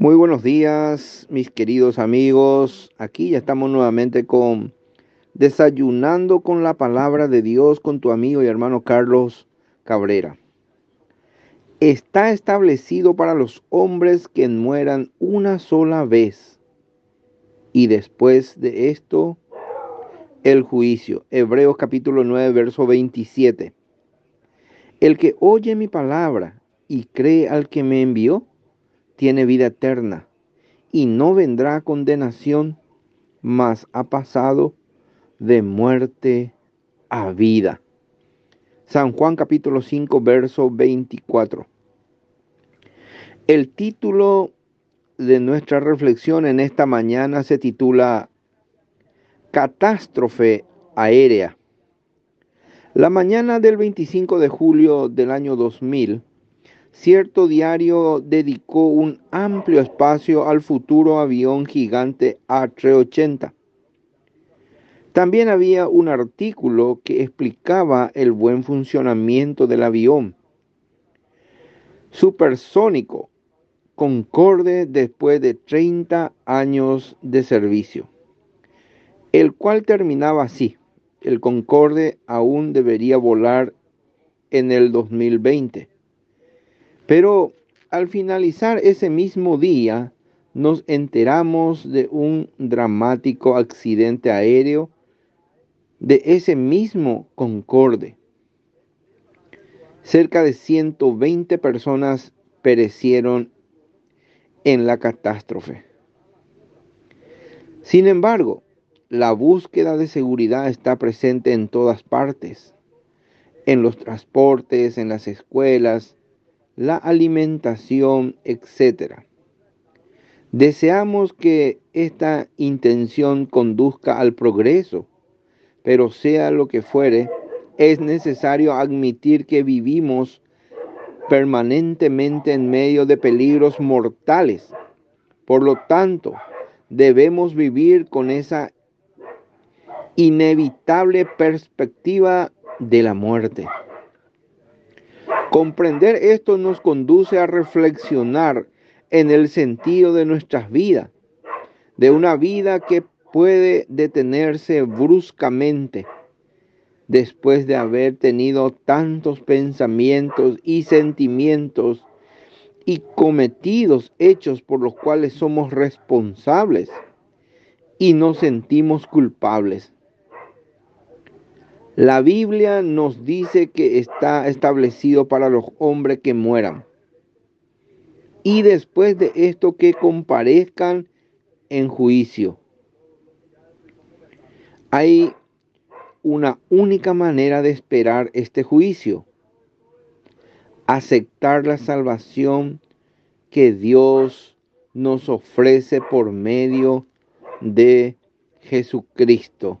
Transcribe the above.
Muy buenos días, mis queridos amigos. Aquí ya estamos nuevamente con Desayunando con la palabra de Dios con tu amigo y hermano Carlos Cabrera. Está establecido para los hombres que mueran una sola vez y después de esto el juicio. Hebreos capítulo 9, verso 27. El que oye mi palabra y cree al que me envió, tiene vida eterna y no vendrá condenación, mas ha pasado de muerte a vida. San Juan capítulo 5, verso 24. El título de nuestra reflexión en esta mañana se titula Catástrofe aérea. La mañana del 25 de julio del año 2000, cierto diario dedicó un amplio espacio al futuro avión gigante A380. También había un artículo que explicaba el buen funcionamiento del avión supersónico Concorde después de 30 años de servicio, el cual terminaba así. El Concorde aún debería volar en el 2020 pero al finalizar ese mismo día, nos enteramos de un dramático accidente aéreo de ese mismo Concorde. Cerca de 120 personas perecieron en la catástrofe. Sin embargo, la búsqueda de seguridad está presente en todas partes, en los transportes, en las escuelas, la alimentación, etc. Deseamos que esta intención conduzca al progreso, pero sea lo que fuere, es necesario admitir que vivimos permanentemente en medio de peligros mortales. Por lo tanto, debemos vivir con esa inevitable perspectiva de la muerte. Comprender esto nos conduce a reflexionar en el sentido de nuestras vidas, de una vida que puede detenerse bruscamente después de haber tenido tantos pensamientos y sentimientos y cometidos hechos por los cuales somos responsables y nos sentimos culpables. La Biblia nos dice que está establecido para los hombres que mueran. Y después de esto que comparezcan en juicio. Hay una única manera de esperar este juicio. Aceptar la salvación que Dios nos ofrece por medio de Jesucristo.